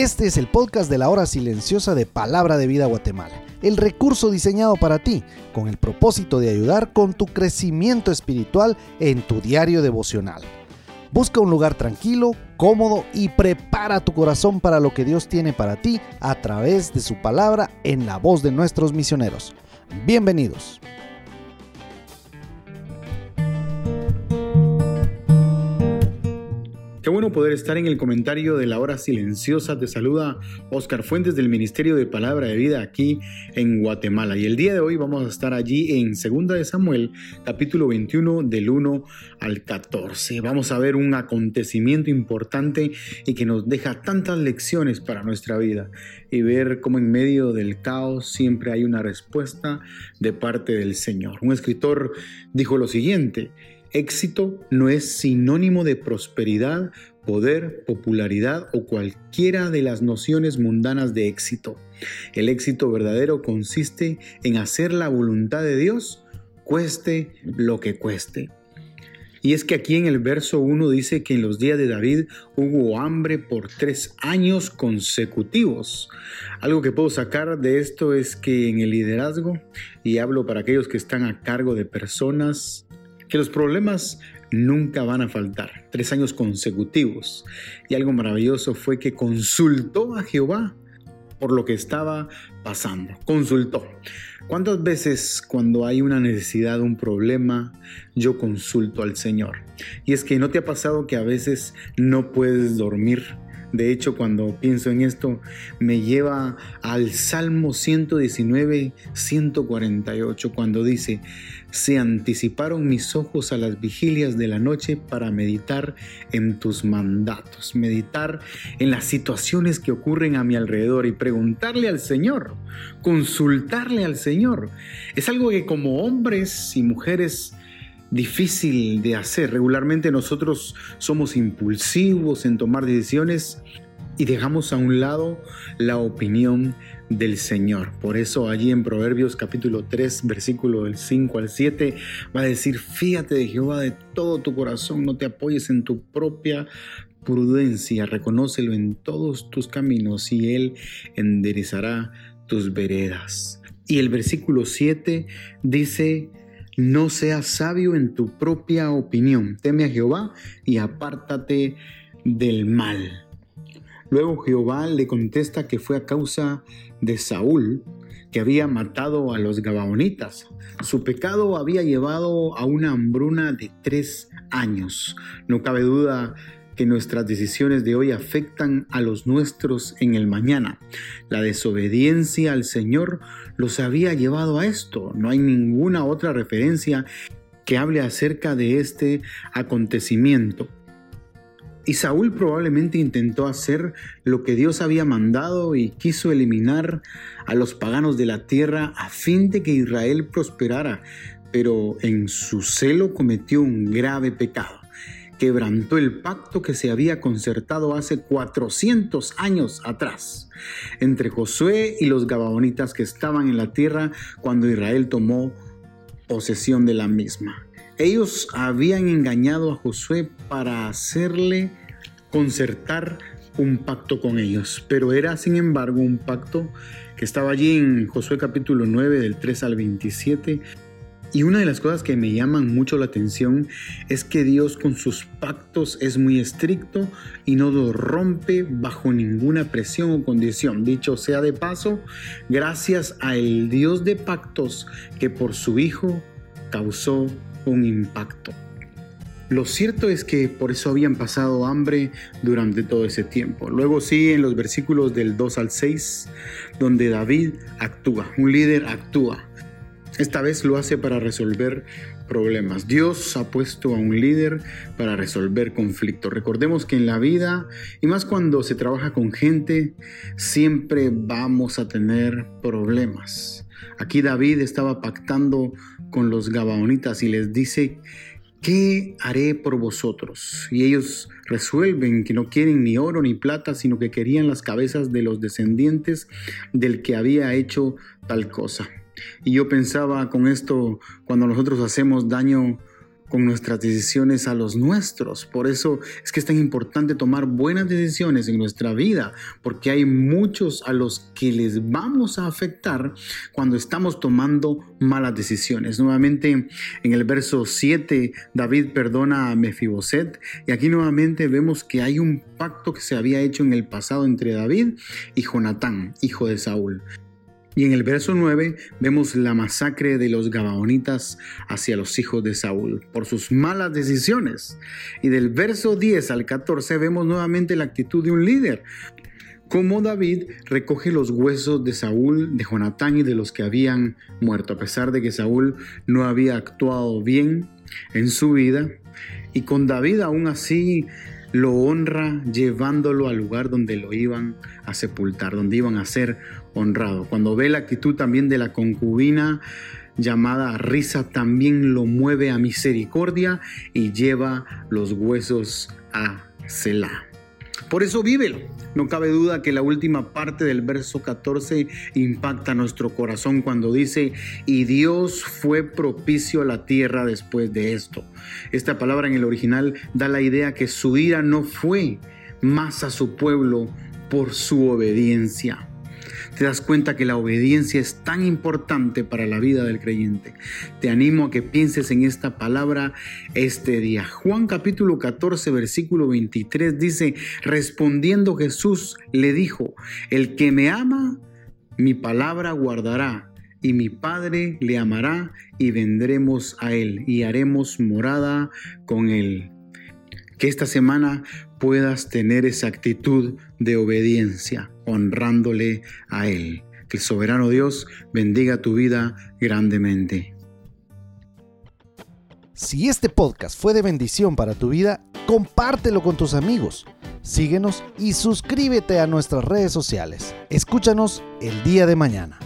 Este es el podcast de la hora silenciosa de Palabra de Vida Guatemala, el recurso diseñado para ti con el propósito de ayudar con tu crecimiento espiritual en tu diario devocional. Busca un lugar tranquilo, cómodo y prepara tu corazón para lo que Dios tiene para ti a través de su palabra en la voz de nuestros misioneros. Bienvenidos. Qué bueno poder estar en el comentario de la hora silenciosa. Te saluda Oscar Fuentes del Ministerio de Palabra de Vida aquí en Guatemala. Y el día de hoy vamos a estar allí en 2 de Samuel, capítulo 21, del 1 al 14. Vamos a ver un acontecimiento importante y que nos deja tantas lecciones para nuestra vida. Y ver cómo en medio del caos siempre hay una respuesta de parte del Señor. Un escritor dijo lo siguiente. Éxito no es sinónimo de prosperidad, poder, popularidad o cualquiera de las nociones mundanas de éxito. El éxito verdadero consiste en hacer la voluntad de Dios, cueste lo que cueste. Y es que aquí en el verso 1 dice que en los días de David hubo hambre por tres años consecutivos. Algo que puedo sacar de esto es que en el liderazgo, y hablo para aquellos que están a cargo de personas, que los problemas nunca van a faltar. Tres años consecutivos. Y algo maravilloso fue que consultó a Jehová por lo que estaba pasando. Consultó. ¿Cuántas veces cuando hay una necesidad, un problema, yo consulto al Señor? Y es que no te ha pasado que a veces no puedes dormir de hecho, cuando pienso en esto, me lleva al Salmo 119, 148, cuando dice, se anticiparon mis ojos a las vigilias de la noche para meditar en tus mandatos, meditar en las situaciones que ocurren a mi alrededor y preguntarle al Señor, consultarle al Señor. Es algo que como hombres y mujeres difícil de hacer. Regularmente nosotros somos impulsivos en tomar decisiones y dejamos a un lado la opinión del Señor. Por eso allí en Proverbios capítulo 3, versículo del 5 al 7, va a decir, fíjate de Jehová de todo tu corazón, no te apoyes en tu propia prudencia, reconócelo en todos tus caminos y Él enderezará tus veredas. Y el versículo 7 dice, no seas sabio en tu propia opinión. Teme a Jehová y apártate del mal. Luego Jehová le contesta que fue a causa de Saúl, que había matado a los Gabaonitas. Su pecado había llevado a una hambruna de tres años. No cabe duda que nuestras decisiones de hoy afectan a los nuestros en el mañana. La desobediencia al Señor los había llevado a esto. No hay ninguna otra referencia que hable acerca de este acontecimiento. Y Saúl probablemente intentó hacer lo que Dios había mandado y quiso eliminar a los paganos de la tierra a fin de que Israel prosperara, pero en su celo cometió un grave pecado quebrantó el pacto que se había concertado hace 400 años atrás entre Josué y los Gabaonitas que estaban en la tierra cuando Israel tomó posesión de la misma. Ellos habían engañado a Josué para hacerle concertar un pacto con ellos, pero era sin embargo un pacto que estaba allí en Josué capítulo 9 del 3 al 27 y una de las cosas que me llaman mucho la atención es que Dios con sus pactos es muy estricto y no lo rompe bajo ninguna presión o condición. Dicho sea de paso, gracias al Dios de pactos que por su Hijo causó un impacto. Lo cierto es que por eso habían pasado hambre durante todo ese tiempo. Luego sí, en los versículos del 2 al 6, donde David actúa, un líder actúa. Esta vez lo hace para resolver problemas. Dios ha puesto a un líder para resolver conflictos. Recordemos que en la vida, y más cuando se trabaja con gente, siempre vamos a tener problemas. Aquí David estaba pactando con los Gabaonitas y les dice, ¿qué haré por vosotros? Y ellos resuelven que no quieren ni oro ni plata, sino que querían las cabezas de los descendientes del que había hecho tal cosa. Y yo pensaba con esto, cuando nosotros hacemos daño con nuestras decisiones a los nuestros. Por eso es que es tan importante tomar buenas decisiones en nuestra vida, porque hay muchos a los que les vamos a afectar cuando estamos tomando malas decisiones. Nuevamente en el verso 7, David perdona a Mefiboset y aquí nuevamente vemos que hay un pacto que se había hecho en el pasado entre David y Jonatán, hijo de Saúl. Y en el verso 9 vemos la masacre de los Gabaonitas hacia los hijos de Saúl por sus malas decisiones. Y del verso 10 al 14 vemos nuevamente la actitud de un líder. Como David recoge los huesos de Saúl, de Jonatán y de los que habían muerto, a pesar de que Saúl no había actuado bien en su vida. Y con David aún así lo honra llevándolo al lugar donde lo iban a sepultar, donde iban a ser honrados. Cuando ve la actitud también de la concubina llamada risa, también lo mueve a misericordia y lleva los huesos a Selah. Por eso vívelo. No cabe duda que la última parte del verso 14 impacta nuestro corazón cuando dice, y Dios fue propicio a la tierra después de esto. Esta palabra en el original da la idea que su ira no fue más a su pueblo por su obediencia te das cuenta que la obediencia es tan importante para la vida del creyente. Te animo a que pienses en esta palabra este día. Juan capítulo 14 versículo 23 dice, respondiendo Jesús le dijo, el que me ama, mi palabra guardará y mi Padre le amará y vendremos a él y haremos morada con él. Que esta semana puedas tener esa actitud de obediencia, honrándole a Él. Que el soberano Dios bendiga tu vida grandemente. Si este podcast fue de bendición para tu vida, compártelo con tus amigos. Síguenos y suscríbete a nuestras redes sociales. Escúchanos el día de mañana.